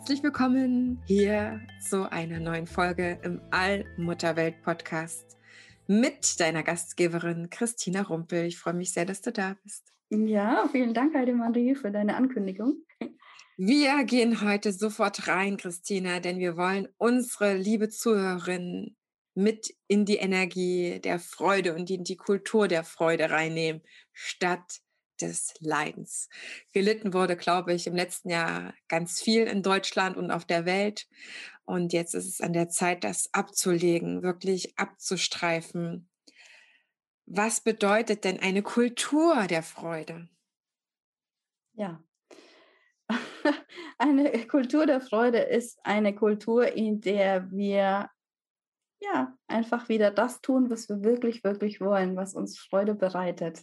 Herzlich willkommen hier zu einer neuen Folge im Allmutterwelt-Podcast mit deiner Gastgeberin Christina Rumpel. Ich freue mich sehr, dass du da bist. Ja, vielen Dank, Heidemarie, für deine Ankündigung. Wir gehen heute sofort rein, Christina, denn wir wollen unsere liebe Zuhörerin mit in die Energie der Freude und in die Kultur der Freude reinnehmen, statt des Leidens. Gelitten wurde, glaube ich, im letzten Jahr ganz viel in Deutschland und auf der Welt. Und jetzt ist es an der Zeit, das abzulegen, wirklich abzustreifen. Was bedeutet denn eine Kultur der Freude? Ja, eine Kultur der Freude ist eine Kultur, in der wir ja einfach wieder das tun, was wir wirklich, wirklich wollen, was uns Freude bereitet.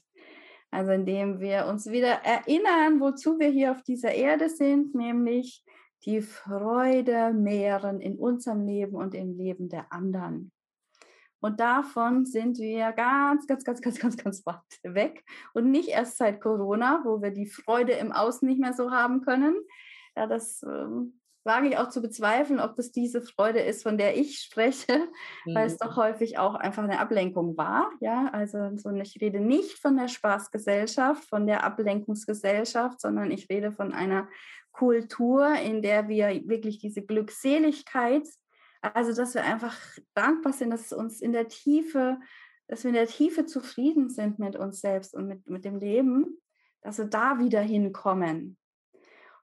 Also indem wir uns wieder erinnern, wozu wir hier auf dieser Erde sind, nämlich die Freude mehren in unserem Leben und im Leben der anderen. Und davon sind wir ganz, ganz, ganz, ganz, ganz, ganz weit weg. Und nicht erst seit Corona, wo wir die Freude im Außen nicht mehr so haben können. Ja, das ähm, wage ich auch zu bezweifeln, ob das diese Freude ist, von der ich spreche, mhm. weil es mhm. doch häufig auch einfach eine Ablenkung war. Ja, also so, ich rede nicht von der Spaßgesellschaft, von der Ablenkungsgesellschaft, sondern ich rede von einer Kultur, in der wir wirklich diese Glückseligkeit also, dass wir einfach dankbar sind, dass uns in der Tiefe, dass wir in der Tiefe zufrieden sind mit uns selbst und mit, mit dem Leben, dass wir da wieder hinkommen.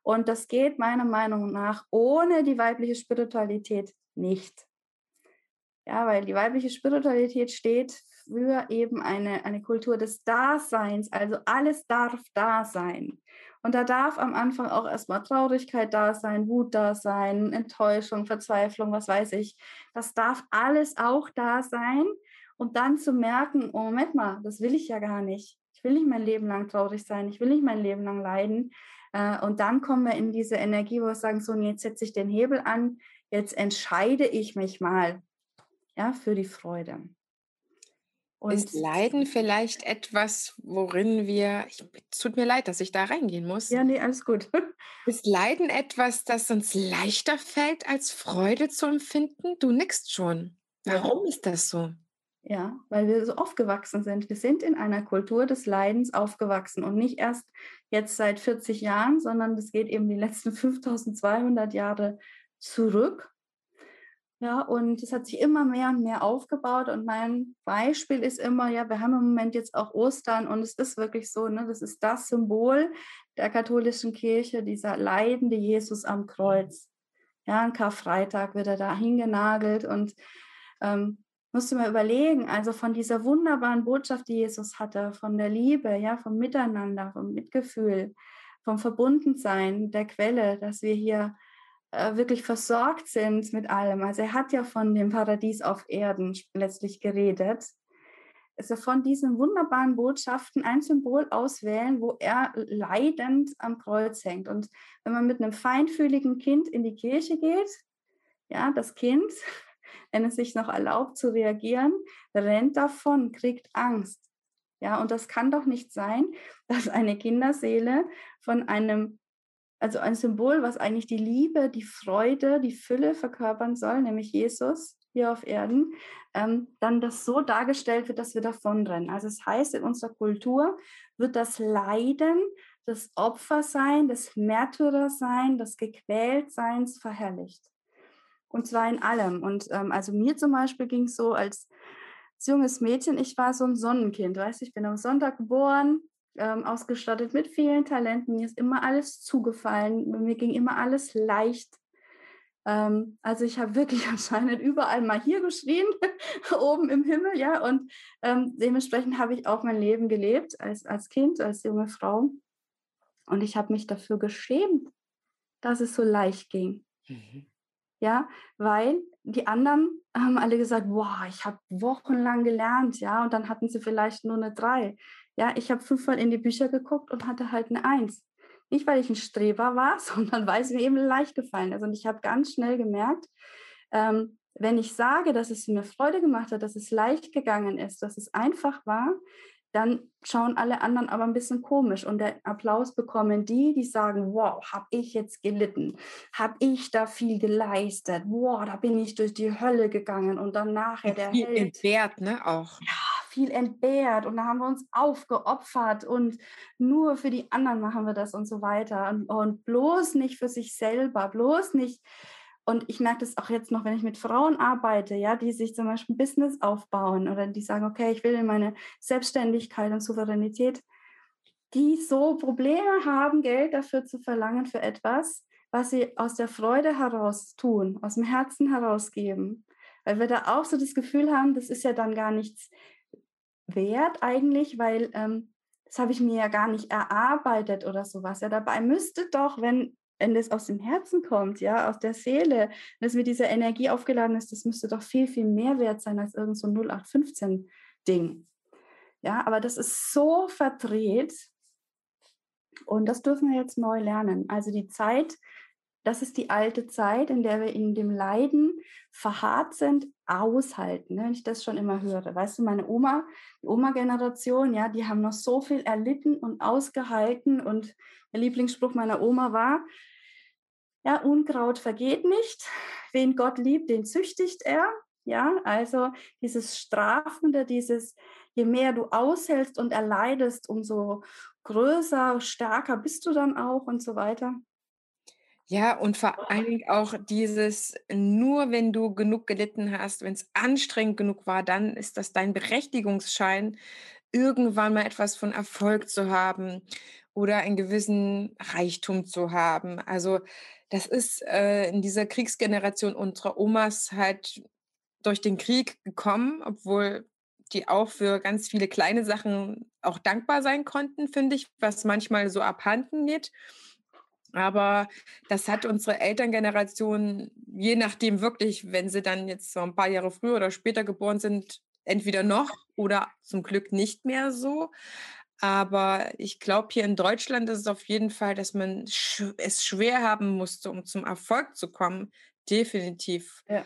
Und das geht meiner Meinung nach ohne die weibliche Spiritualität nicht. Ja, weil die weibliche Spiritualität steht für eben eine, eine Kultur des Daseins. Also alles darf da sein. Und da darf am Anfang auch erstmal Traurigkeit da sein, Wut da sein, Enttäuschung, Verzweiflung, was weiß ich. Das darf alles auch da sein. Und dann zu merken, oh, Moment mal, das will ich ja gar nicht. Ich will nicht mein Leben lang traurig sein. Ich will nicht mein Leben lang leiden. Äh, und dann kommen wir in diese Energie, wo wir sagen, so, jetzt setze ich den Hebel an. Jetzt entscheide ich mich mal ja, für die Freude. Und ist Leiden vielleicht etwas, worin wir, es tut mir leid, dass ich da reingehen muss. Ja, nee, alles gut. Ist Leiden etwas, das uns leichter fällt, als Freude zu empfinden? Du nickst schon. Warum ja. ist das so? Ja, weil wir so aufgewachsen sind. Wir sind in einer Kultur des Leidens aufgewachsen und nicht erst jetzt seit 40 Jahren, sondern das geht eben die letzten 5200 Jahre zurück. Ja, und es hat sich immer mehr und mehr aufgebaut. Und mein Beispiel ist immer, ja, wir haben im Moment jetzt auch Ostern und es ist wirklich so, ne, das ist das Symbol der katholischen Kirche, dieser leidende Jesus am Kreuz. Ja, an Karfreitag wird er da hingenagelt und ähm, musst du mal überlegen, also von dieser wunderbaren Botschaft, die Jesus hatte, von der Liebe, ja, vom Miteinander, vom Mitgefühl, vom Verbundensein der Quelle, dass wir hier äh, wirklich versorgt sind mit allem. Also er hat ja von dem Paradies auf Erden letztlich geredet. Also von diesen wunderbaren Botschaften ein Symbol auswählen, wo er leidend am Kreuz hängt. Und wenn man mit einem feinfühligen Kind in die Kirche geht, ja, das Kind, wenn es sich noch erlaubt zu reagieren, rennt davon, kriegt Angst. Ja, und das kann doch nicht sein, dass eine Kinderseele von einem also ein Symbol, was eigentlich die Liebe, die Freude, die Fülle verkörpern soll, nämlich Jesus hier auf Erden, ähm, dann das so dargestellt wird, dass wir davonrennen. Also es das heißt, in unserer Kultur wird das Leiden, das Opfersein, das Märtyrersein, das Gequältseins verherrlicht. Und zwar in allem. Und ähm, also mir zum Beispiel ging es so als, junges Mädchen, ich war so ein Sonnenkind, weißt ich bin am Sonntag geboren, ähm, ausgestattet mit vielen Talenten. Mir ist immer alles zugefallen. Mir ging immer alles leicht. Ähm, also ich habe wirklich anscheinend überall mal hier geschrien, oben im Himmel, ja. Und ähm, dementsprechend habe ich auch mein Leben gelebt als, als Kind, als junge Frau. Und ich habe mich dafür geschämt, dass es so leicht ging. Mhm. Ja, weil die anderen haben alle gesagt, wow, ich habe wochenlang gelernt, ja, und dann hatten sie vielleicht nur eine drei. Ja, ich habe fünfmal in die Bücher geguckt und hatte halt eine Eins. Nicht, weil ich ein Streber war, sondern weil es mir eben leicht gefallen ist. Und ich habe ganz schnell gemerkt, ähm, wenn ich sage, dass es mir Freude gemacht hat, dass es leicht gegangen ist, dass es einfach war, dann schauen alle anderen aber ein bisschen komisch und der Applaus bekommen die, die sagen, wow, habe ich jetzt gelitten, habe ich da viel geleistet, wow, da bin ich durch die Hölle gegangen und dann nachher der viel Held. entbehrt, ne, auch. Ja, viel entbehrt und da haben wir uns aufgeopfert und nur für die anderen machen wir das und so weiter und, und bloß nicht für sich selber, bloß nicht und ich merke das auch jetzt noch, wenn ich mit Frauen arbeite, ja, die sich zum Beispiel ein Business aufbauen oder die sagen, okay, ich will in meine Selbstständigkeit und Souveränität, die so Probleme haben, Geld dafür zu verlangen für etwas, was sie aus der Freude heraus tun, aus dem Herzen herausgeben. Weil wir da auch so das Gefühl haben, das ist ja dann gar nichts wert eigentlich, weil ähm, das habe ich mir ja gar nicht erarbeitet oder sowas. Ja, dabei müsste doch, wenn wenn das aus dem Herzen kommt, ja, aus der Seele, wenn es mit dieser Energie aufgeladen ist, das müsste doch viel, viel mehr wert sein als irgend so ein 0815-Ding. Ja, aber das ist so verdreht und das dürfen wir jetzt neu lernen. Also die Zeit, das ist die alte Zeit, in der wir in dem Leiden verharrt sind, aushalten. Ne? Wenn ich das schon immer höre. Weißt du, meine Oma, die Oma-Generation, ja, die haben noch so viel erlitten und ausgehalten. Und der Lieblingsspruch meiner Oma war, ja, Unkraut vergeht nicht. Wen Gott liebt, den züchtigt er. Ja, also dieses Strafende, dieses, je mehr du aushältst und erleidest, umso größer, stärker bist du dann auch und so weiter. Ja, und vor allen Dingen auch dieses, nur wenn du genug gelitten hast, wenn es anstrengend genug war, dann ist das dein Berechtigungsschein, irgendwann mal etwas von Erfolg zu haben oder einen gewissen Reichtum zu haben. Also das ist äh, in dieser Kriegsgeneration unserer Omas halt durch den Krieg gekommen, obwohl die auch für ganz viele kleine Sachen auch dankbar sein konnten, finde ich, was manchmal so abhanden geht. Aber das hat unsere Elterngeneration, je nachdem wirklich, wenn sie dann jetzt so ein paar Jahre früher oder später geboren sind, entweder noch oder zum Glück nicht mehr so. Aber ich glaube, hier in Deutschland ist es auf jeden Fall, dass man es schwer haben musste, um zum Erfolg zu kommen. Definitiv ja.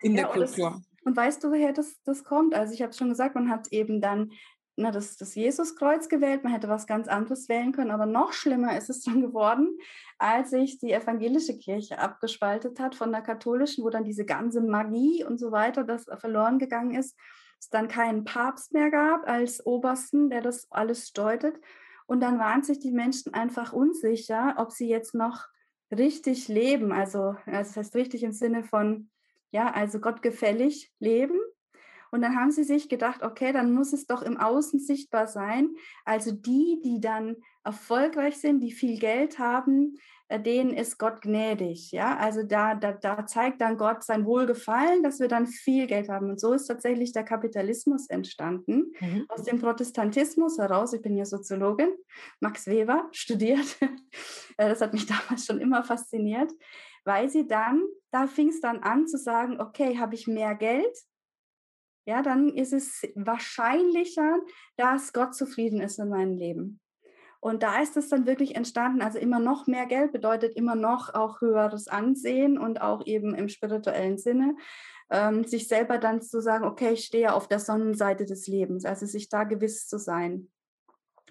in ja, der Kultur. Und, das, und weißt du, woher das, das kommt? Also ich habe schon gesagt, man hat eben dann na, das, das Jesuskreuz gewählt, man hätte was ganz anderes wählen können, aber noch schlimmer ist es dann geworden, als sich die evangelische Kirche abgespaltet hat von der katholischen, wo dann diese ganze Magie und so weiter, das verloren gegangen ist, es dann keinen Papst mehr gab als Obersten, der das alles steuert. Und dann waren sich die Menschen einfach unsicher, ob sie jetzt noch richtig leben, also, das heißt richtig im Sinne von, ja, also gottgefällig leben und dann haben sie sich gedacht, okay, dann muss es doch im Außen sichtbar sein. Also die, die dann erfolgreich sind, die viel Geld haben, denen ist Gott gnädig. Ja, also da, da, da zeigt dann Gott sein Wohlgefallen, dass wir dann viel Geld haben. Und so ist tatsächlich der Kapitalismus entstanden. Mhm. Aus dem Protestantismus heraus, ich bin ja Soziologin, Max Weber studiert. Äh, das hat mich damals schon immer fasziniert, weil sie dann, da fing es dann an zu sagen, okay, habe ich mehr Geld, ja, dann ist es wahrscheinlicher, dass Gott zufrieden ist in meinem Leben. Und da ist es dann wirklich entstanden. Also immer noch mehr Geld bedeutet immer noch auch höheres Ansehen und auch eben im spirituellen Sinne, ähm, sich selber dann zu sagen, okay, ich stehe auf der Sonnenseite des Lebens, also sich da gewiss zu sein.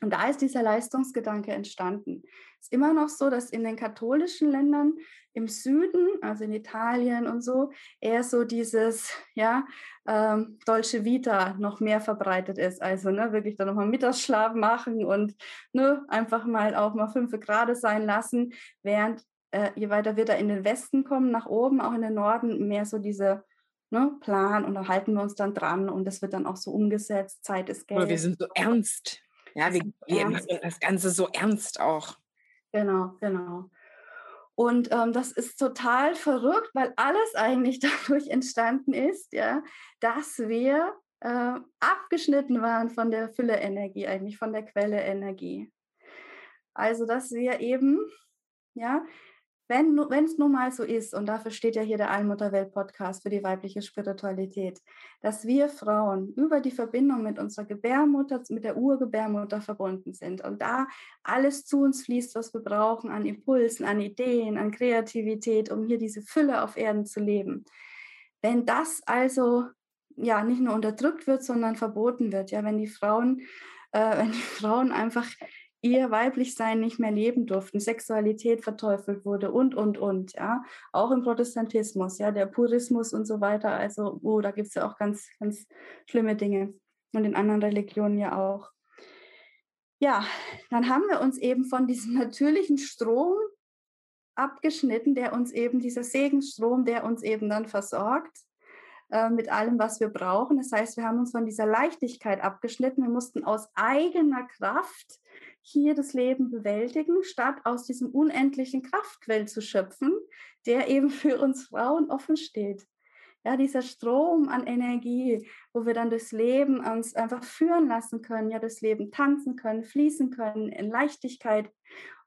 Und da ist dieser Leistungsgedanke entstanden. Es ist immer noch so, dass in den katholischen Ländern im Süden, also in Italien und so, eher so dieses, ja, ähm, Dolce Vita noch mehr verbreitet ist. Also ne, wirklich dann nochmal Mittagsschlaf machen und ne, einfach mal auch mal fünf Grad sein lassen, während äh, je weiter wir da in den Westen kommen, nach oben, auch in den Norden, mehr so diese ne, Plan und da halten wir uns dann dran und das wird dann auch so umgesetzt. Zeit ist Geld. Aber wir sind so ernst. Ja, wir gehen das Ganze so ernst auch. Genau, genau. Und ähm, das ist total verrückt, weil alles eigentlich dadurch entstanden ist, ja, dass wir äh, abgeschnitten waren von der Fülle Energie, eigentlich von der Quelle Energie. Also, dass wir eben, ja, wenn es nun mal so ist, und dafür steht ja hier der Allmutterwelt-Podcast für die weibliche Spiritualität, dass wir Frauen über die Verbindung mit unserer Gebärmutter, mit der Urgebärmutter verbunden sind und da alles zu uns fließt, was wir brauchen an Impulsen, an Ideen, an Kreativität, um hier diese Fülle auf Erden zu leben. Wenn das also ja nicht nur unterdrückt wird, sondern verboten wird, ja, wenn die Frauen, äh, wenn die Frauen einfach ihr Weiblichsein nicht mehr leben durften, Sexualität verteufelt wurde und, und, und, ja. Auch im Protestantismus, ja, der Purismus und so weiter. Also, oh, da gibt es ja auch ganz, ganz schlimme Dinge. Und in anderen Religionen ja auch. Ja, dann haben wir uns eben von diesem natürlichen Strom abgeschnitten, der uns eben, dieser Segenstrom, der uns eben dann versorgt äh, mit allem, was wir brauchen. Das heißt, wir haben uns von dieser Leichtigkeit abgeschnitten. Wir mussten aus eigener Kraft hier das Leben bewältigen, statt aus diesem unendlichen Kraftquell zu schöpfen, der eben für uns Frauen offen steht. Ja, dieser Strom an Energie, wo wir dann das Leben uns einfach führen lassen können, ja, das Leben tanzen können, fließen können in Leichtigkeit.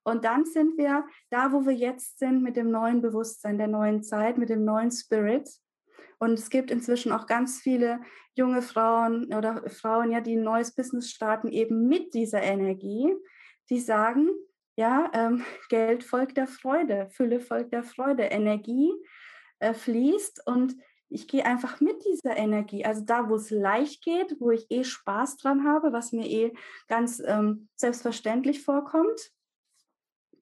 Und dann sind wir da, wo wir jetzt sind, mit dem neuen Bewusstsein der neuen Zeit, mit dem neuen Spirit. Und es gibt inzwischen auch ganz viele junge Frauen oder Frauen, ja, die ein neues Business starten, eben mit dieser Energie, die sagen, ja, ähm, Geld folgt der Freude, Fülle folgt der Freude, Energie äh, fließt und ich gehe einfach mit dieser Energie. Also da, wo es leicht geht, wo ich eh Spaß dran habe, was mir eh ganz ähm, selbstverständlich vorkommt,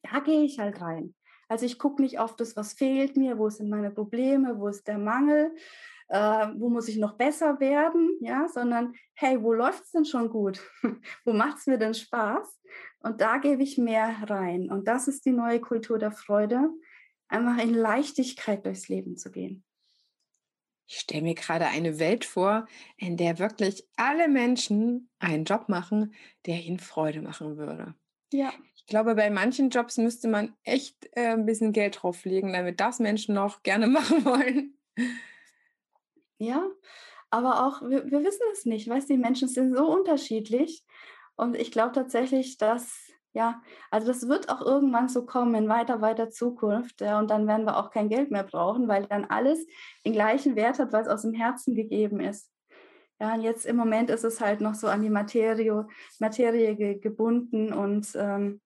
da gehe ich halt rein. Also ich gucke nicht auf das, was fehlt mir, wo sind meine Probleme, wo ist der Mangel, äh, wo muss ich noch besser werden, ja, sondern hey, wo läuft es denn schon gut? wo macht es mir denn Spaß? Und da gebe ich mehr rein. Und das ist die neue Kultur der Freude, einfach in Leichtigkeit durchs Leben zu gehen. Ich stelle mir gerade eine Welt vor, in der wirklich alle Menschen einen Job machen, der ihnen Freude machen würde. Ja. Ich glaube, bei manchen Jobs müsste man echt äh, ein bisschen Geld drauflegen, damit das Menschen noch gerne machen wollen. Ja, aber auch, wir, wir wissen es nicht, weißt die Menschen sind so unterschiedlich. Und ich glaube tatsächlich, dass, ja, also das wird auch irgendwann so kommen in weiter, weiter Zukunft. Ja, und dann werden wir auch kein Geld mehr brauchen, weil dann alles den gleichen Wert hat, weil es aus dem Herzen gegeben ist. Ja, und jetzt im Moment ist es halt noch so an die Materie, Materie ge gebunden und ähm,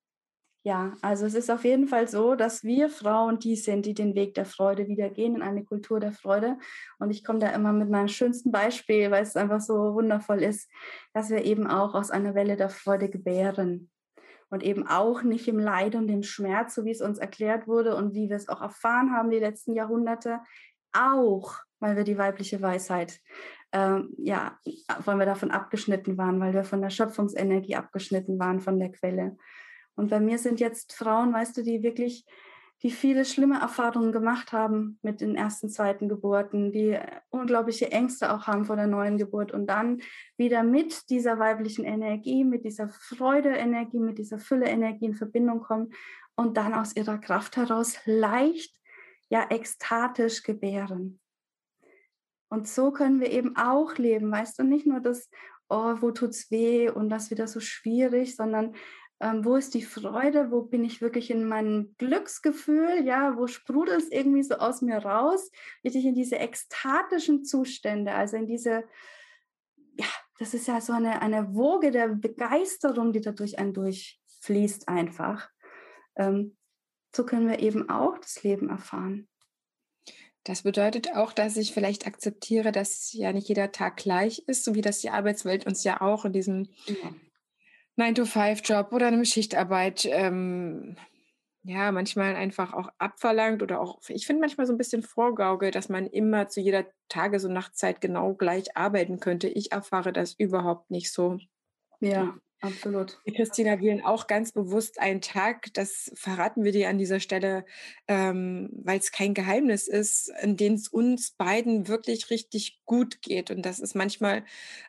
ja, also es ist auf jeden Fall so, dass wir Frauen die sind, die den Weg der Freude wieder gehen in eine Kultur der Freude. Und ich komme da immer mit meinem schönsten Beispiel, weil es einfach so wundervoll ist, dass wir eben auch aus einer Welle der Freude gebären. Und eben auch nicht im Leid und im Schmerz, so wie es uns erklärt wurde und wie wir es auch erfahren haben die letzten Jahrhunderte, auch weil wir die weibliche Weisheit, ähm, ja, weil wir davon abgeschnitten waren, weil wir von der Schöpfungsenergie abgeschnitten waren, von der Quelle. Und bei mir sind jetzt Frauen, weißt du, die wirklich, die viele schlimme Erfahrungen gemacht haben mit den ersten, zweiten Geburten, die unglaubliche Ängste auch haben vor der neuen Geburt und dann wieder mit dieser weiblichen Energie, mit dieser Freude-Energie, mit dieser Fülle-Energie in Verbindung kommen und dann aus ihrer Kraft heraus leicht, ja, ekstatisch gebären. Und so können wir eben auch leben, weißt du, nicht nur das, oh, wo tut's weh und das wieder so schwierig, sondern ähm, wo ist die Freude, wo bin ich wirklich in meinem Glücksgefühl, ja, wo sprudelt es irgendwie so aus mir raus, richtig in diese ekstatischen Zustände, also in diese, ja, das ist ja so eine, eine Woge der Begeisterung, die dadurch einen durchfließt einfach. Ähm, so können wir eben auch das Leben erfahren. Das bedeutet auch, dass ich vielleicht akzeptiere, dass ja nicht jeder Tag gleich ist, so wie das die Arbeitswelt uns ja auch in diesem ja. 9-to-5-Job oder eine Schichtarbeit ähm, ja manchmal einfach auch abverlangt oder auch, ich finde manchmal so ein bisschen vorgaukelt, dass man immer zu jeder Tages- und Nachtzeit genau gleich arbeiten könnte. Ich erfahre das überhaupt nicht so. Ja. Absolut. Die Christina wählen auch ganz bewusst einen Tag, das verraten wir dir an dieser Stelle, ähm, weil es kein Geheimnis ist, in dem es uns beiden wirklich richtig gut geht. Und das ist manchmal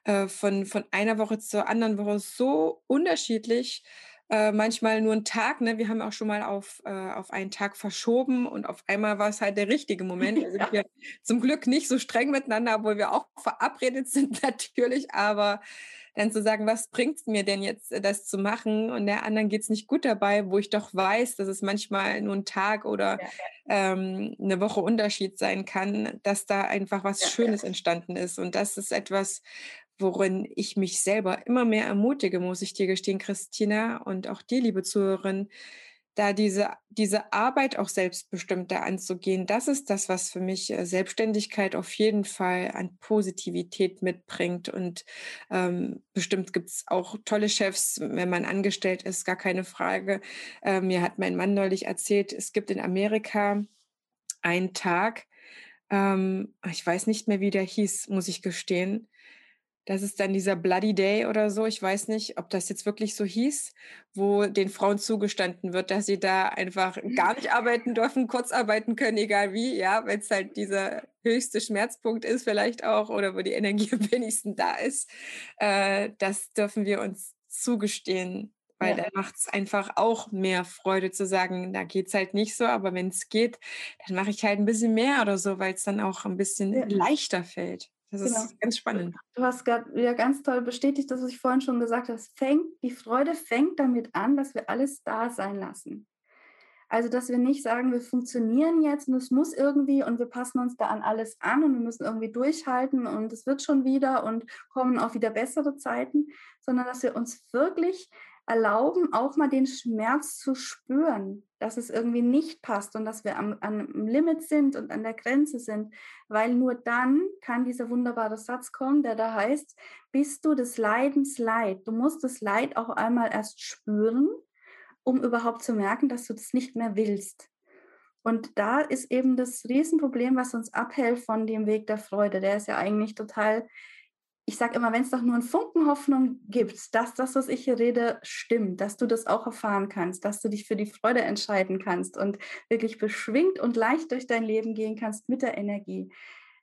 äh, von, von einer Woche zur anderen Woche so unterschiedlich. Äh, manchmal nur ein Tag, ne? Wir haben auch schon mal auf, äh, auf einen Tag verschoben und auf einmal war es halt der richtige Moment. Da sind ja. wir zum Glück nicht so streng miteinander, obwohl wir auch verabredet sind natürlich, aber dann zu sagen, was bringt es mir denn jetzt, äh, das zu machen? Und der anderen geht es nicht gut dabei, wo ich doch weiß, dass es manchmal nur ein Tag oder ja. ähm, eine Woche Unterschied sein kann, dass da einfach was ja, Schönes entstanden ist. Und das ist etwas, worin ich mich selber immer mehr ermutige, muss ich dir gestehen, Christina, und auch dir, liebe Zuhörerin, da diese, diese Arbeit auch selbstbestimmter anzugehen, das ist das, was für mich äh, Selbstständigkeit auf jeden Fall an Positivität mitbringt. Und ähm, bestimmt gibt es auch tolle Chefs, wenn man angestellt ist, gar keine Frage. Äh, mir hat mein Mann neulich erzählt, es gibt in Amerika einen Tag, ähm, ich weiß nicht mehr, wie der hieß, muss ich gestehen. Das ist dann dieser Bloody Day oder so. Ich weiß nicht, ob das jetzt wirklich so hieß, wo den Frauen zugestanden wird, dass sie da einfach gar nicht arbeiten dürfen, kurz arbeiten können, egal wie, ja, weil es halt dieser höchste Schmerzpunkt ist vielleicht auch oder wo die Energie am wenigsten da ist. Äh, das dürfen wir uns zugestehen, weil ja. da macht es einfach auch mehr Freude zu sagen, da geht es halt nicht so, aber wenn es geht, dann mache ich halt ein bisschen mehr oder so, weil es dann auch ein bisschen ja. leichter fällt. Das genau. ist ganz spannend. Du hast gerade wieder ganz toll bestätigt, das, was ich vorhin schon gesagt habe. Fängt, die Freude fängt damit an, dass wir alles da sein lassen. Also, dass wir nicht sagen, wir funktionieren jetzt und es muss irgendwie und wir passen uns da an alles an und wir müssen irgendwie durchhalten und es wird schon wieder und kommen auch wieder bessere Zeiten, sondern dass wir uns wirklich erlauben, auch mal den Schmerz zu spüren, dass es irgendwie nicht passt und dass wir am, am Limit sind und an der Grenze sind, weil nur dann kann dieser wunderbare Satz kommen, der da heißt, bist du des Leidens leid. Du musst das Leid auch einmal erst spüren, um überhaupt zu merken, dass du das nicht mehr willst. Und da ist eben das Riesenproblem, was uns abhält von dem Weg der Freude. Der ist ja eigentlich total ich sage immer, wenn es doch nur einen Funken Hoffnung gibt, dass das, was ich hier rede, stimmt, dass du das auch erfahren kannst, dass du dich für die Freude entscheiden kannst und wirklich beschwingt und leicht durch dein Leben gehen kannst mit der Energie.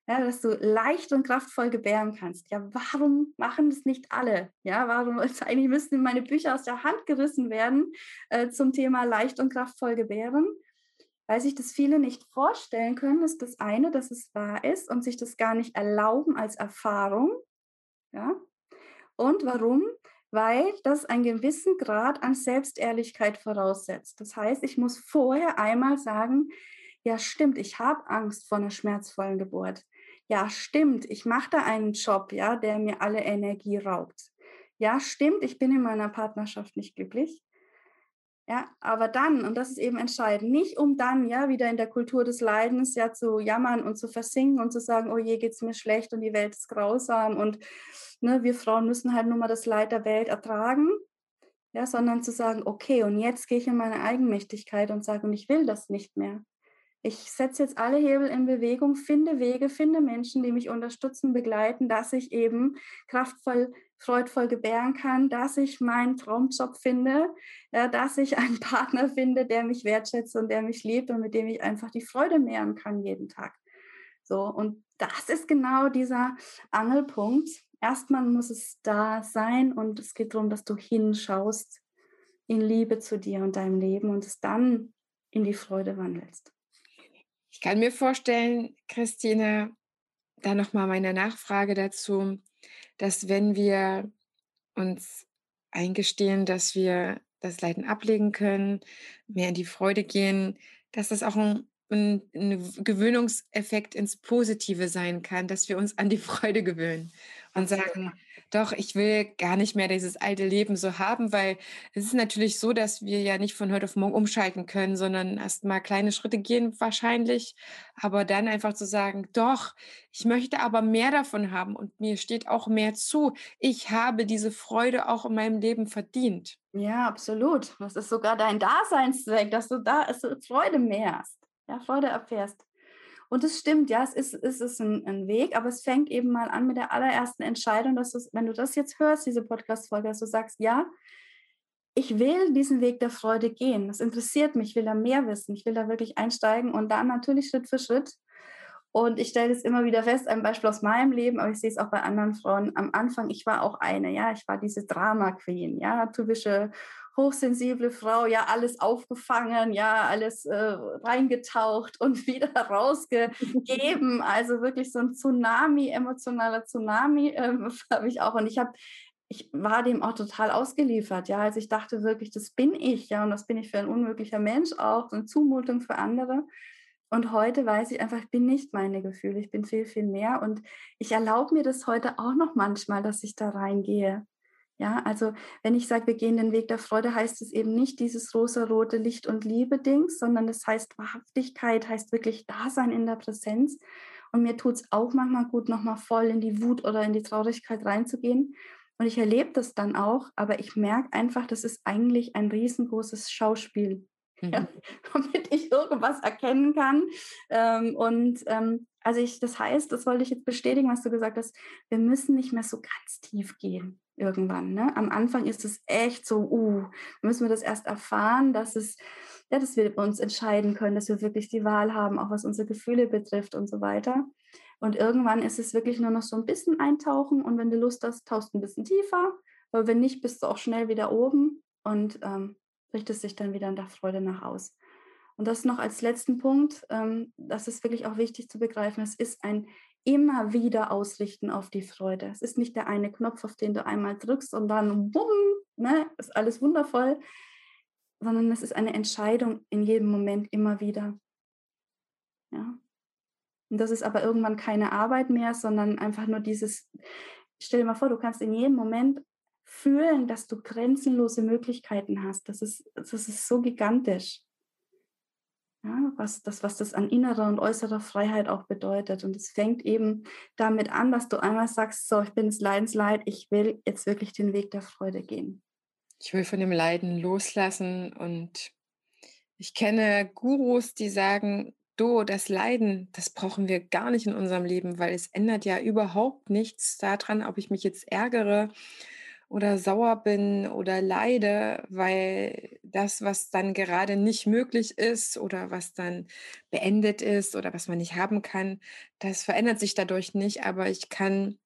Ja, dass du leicht und kraftvoll gebären kannst. Ja, warum machen das nicht alle? Ja, warum eigentlich müssten meine Bücher aus der Hand gerissen werden äh, zum Thema leicht und kraftvoll gebären? Weil sich das viele nicht vorstellen können, ist das eine, dass es wahr ist und sich das gar nicht erlauben als Erfahrung, ja? Und warum? Weil das einen gewissen Grad an Selbstehrlichkeit voraussetzt. Das heißt, ich muss vorher einmal sagen, ja stimmt, ich habe Angst vor einer schmerzvollen Geburt. Ja stimmt, ich mache da einen Job, ja, der mir alle Energie raubt. Ja stimmt, ich bin in meiner Partnerschaft nicht glücklich. Ja, aber dann, und das ist eben entscheidend, nicht um dann ja wieder in der Kultur des Leidens ja zu jammern und zu versinken und zu sagen, oh je, geht es mir schlecht und die Welt ist grausam und ne, wir Frauen müssen halt nur mal das Leid der Welt ertragen, ja, sondern zu sagen, okay, und jetzt gehe ich in meine Eigenmächtigkeit und sage, und ich will das nicht mehr. Ich setze jetzt alle Hebel in Bewegung, finde Wege, finde Menschen, die mich unterstützen, begleiten, dass ich eben kraftvoll freudvoll gebären kann, dass ich meinen Traumjob finde, ja, dass ich einen Partner finde, der mich wertschätzt und der mich liebt und mit dem ich einfach die Freude mehren kann jeden Tag. So, und das ist genau dieser Angelpunkt. Erstmal muss es da sein und es geht darum, dass du hinschaust in Liebe zu dir und deinem Leben und es dann in die Freude wandelst. Ich kann mir vorstellen, Christine, da nochmal meine Nachfrage dazu dass wenn wir uns eingestehen, dass wir das Leiden ablegen können, mehr in die Freude gehen, dass das auch ein, ein, ein Gewöhnungseffekt ins Positive sein kann, dass wir uns an die Freude gewöhnen und sagen, doch, ich will gar nicht mehr dieses alte Leben so haben, weil es ist natürlich so, dass wir ja nicht von heute auf morgen umschalten können, sondern erst mal kleine Schritte gehen wahrscheinlich, aber dann einfach zu sagen, doch, ich möchte aber mehr davon haben und mir steht auch mehr zu. Ich habe diese Freude auch in meinem Leben verdient. Ja, absolut. Das ist sogar dein Daseinszweck, dass du da Freude mehrst, ja, Freude erfährst. Und es stimmt, ja, es ist, es ist ein, ein, Weg, aber es fängt eben mal an mit der allerersten Entscheidung, dass du, wenn du das jetzt hörst, diese Podcast-Folge, dass du sagst, ja, ich will diesen Weg der Freude gehen. Das interessiert mich, ich will da mehr wissen, ich will da wirklich einsteigen und dann natürlich Schritt für Schritt. Und ich stelle es immer wieder fest, ein Beispiel aus meinem Leben, aber ich sehe es auch bei anderen Frauen. Am Anfang, ich war auch eine, ja, ich war diese Drama Queen, ja, typische hochsensible Frau, ja, alles aufgefangen, ja, alles äh, reingetaucht und wieder rausgegeben. Also wirklich so ein Tsunami, emotionaler Tsunami äh, habe ich auch. Und ich habe ich war dem auch total ausgeliefert, ja. Also ich dachte wirklich, das bin ich, ja, und das bin ich für ein unmöglicher Mensch auch, so eine Zumutung für andere. Und heute weiß ich einfach, ich bin nicht meine Gefühle, ich bin viel, viel mehr. Und ich erlaube mir das heute auch noch manchmal, dass ich da reingehe. Ja, also wenn ich sage, wir gehen den Weg der Freude, heißt es eben nicht dieses rosa-rote Licht- und Liebe-Dings, sondern das heißt Wahrhaftigkeit, heißt wirklich Dasein in der Präsenz. Und mir tut es auch manchmal gut, nochmal voll in die Wut oder in die Traurigkeit reinzugehen. Und ich erlebe das dann auch, aber ich merke einfach, das ist eigentlich ein riesengroßes Schauspiel, mhm. ja, damit ich irgendwas erkennen kann. Ähm, und ähm, also ich, das heißt, das wollte ich jetzt bestätigen, was du gesagt hast, wir müssen nicht mehr so ganz tief gehen irgendwann. Ne? Am Anfang ist es echt so, uh, müssen wir das erst erfahren, dass es, ja, dass wir uns entscheiden können, dass wir wirklich die Wahl haben, auch was unsere Gefühle betrifft und so weiter. Und irgendwann ist es wirklich nur noch so ein bisschen eintauchen und wenn du Lust hast, tauchst ein bisschen tiefer. Aber wenn nicht, bist du auch schnell wieder oben und ähm, richtest dich dann wieder in der Freude nach aus. Und das noch als letzten Punkt, ähm, das ist wirklich auch wichtig zu begreifen. Es ist ein immer wieder ausrichten auf die Freude. Es ist nicht der eine Knopf, auf den du einmal drückst und dann bumm, ne, ist alles wundervoll, sondern es ist eine Entscheidung in jedem Moment immer wieder. Ja. Und das ist aber irgendwann keine Arbeit mehr, sondern einfach nur dieses, stell dir mal vor, du kannst in jedem Moment fühlen, dass du grenzenlose Möglichkeiten hast. Das ist, das ist so gigantisch. Ja, was, das, was das an innerer und äußerer Freiheit auch bedeutet. Und es fängt eben damit an, dass du einmal sagst, so, ich bin des Leidens leid, ich will jetzt wirklich den Weg der Freude gehen. Ich will von dem Leiden loslassen und ich kenne Gurus, die sagen, du, das Leiden, das brauchen wir gar nicht in unserem Leben, weil es ändert ja überhaupt nichts daran, ob ich mich jetzt ärgere oder sauer bin oder leide, weil das, was dann gerade nicht möglich ist oder was dann beendet ist oder was man nicht haben kann, das verändert sich dadurch nicht, aber ich kann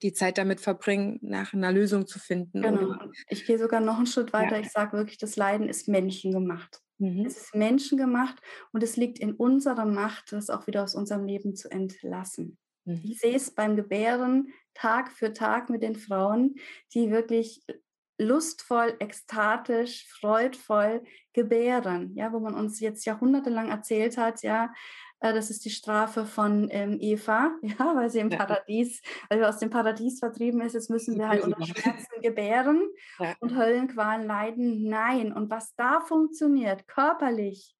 die Zeit damit verbringen, nach einer Lösung zu finden. Genau. Ich gehe sogar noch einen Schritt weiter. Ja. Ich sage wirklich, das Leiden ist menschengemacht. Mhm. Es ist menschengemacht und es liegt in unserer Macht, das auch wieder aus unserem Leben zu entlassen. Mhm. Ich sehe es beim Gebären Tag für Tag mit den Frauen, die wirklich lustvoll, ekstatisch, freudvoll gebären, ja, wo man uns jetzt jahrhundertelang erzählt hat, ja, äh, das ist die Strafe von ähm, Eva, ja, weil sie im ja. Paradies, weil wir aus dem Paradies vertrieben ist, jetzt müssen wir halt unter Schmerzen gebären ja. und Höllenqualen leiden. Nein, und was da funktioniert, körperlich,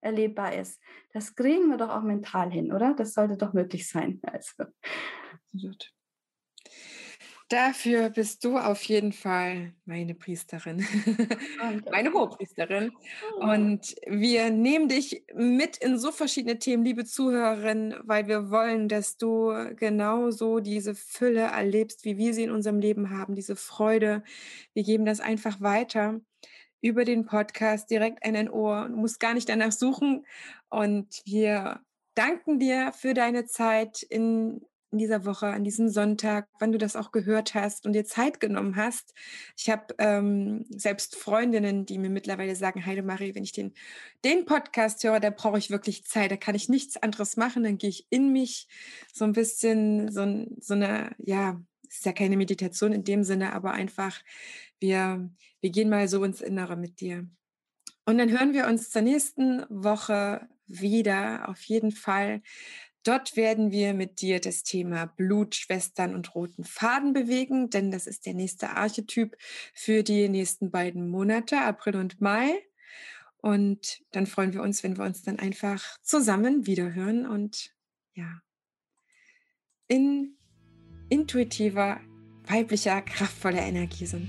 erlebbar ist. Das kriegen wir doch auch mental hin, oder? Das sollte doch möglich sein. Also. Absolut. Dafür bist du auf jeden Fall meine Priesterin, meine Hohepriesterin. Oh. Und wir nehmen dich mit in so verschiedene Themen, liebe Zuhörerin, weil wir wollen, dass du genauso diese Fülle erlebst, wie wir sie in unserem Leben haben, diese Freude. Wir geben das einfach weiter über den Podcast direkt an dein Ohr. Du musst gar nicht danach suchen. Und wir danken dir für deine Zeit in, in dieser Woche, an diesem Sonntag, wann du das auch gehört hast und dir Zeit genommen hast. Ich habe ähm, selbst Freundinnen, die mir mittlerweile sagen, Heidemarie, wenn ich den, den Podcast höre, da brauche ich wirklich Zeit, da kann ich nichts anderes machen, dann gehe ich in mich so ein bisschen, so, so eine, ja, ist ja keine Meditation in dem Sinne, aber einfach, wir, wir gehen mal so ins Innere mit dir. Und dann hören wir uns zur nächsten Woche wieder, auf jeden Fall. Dort werden wir mit dir das Thema Blut, Schwestern und roten Faden bewegen, denn das ist der nächste Archetyp für die nächsten beiden Monate, April und Mai. Und dann freuen wir uns, wenn wir uns dann einfach zusammen wiederhören und ja, in intuitiver, weiblicher, kraftvoller Energie sind.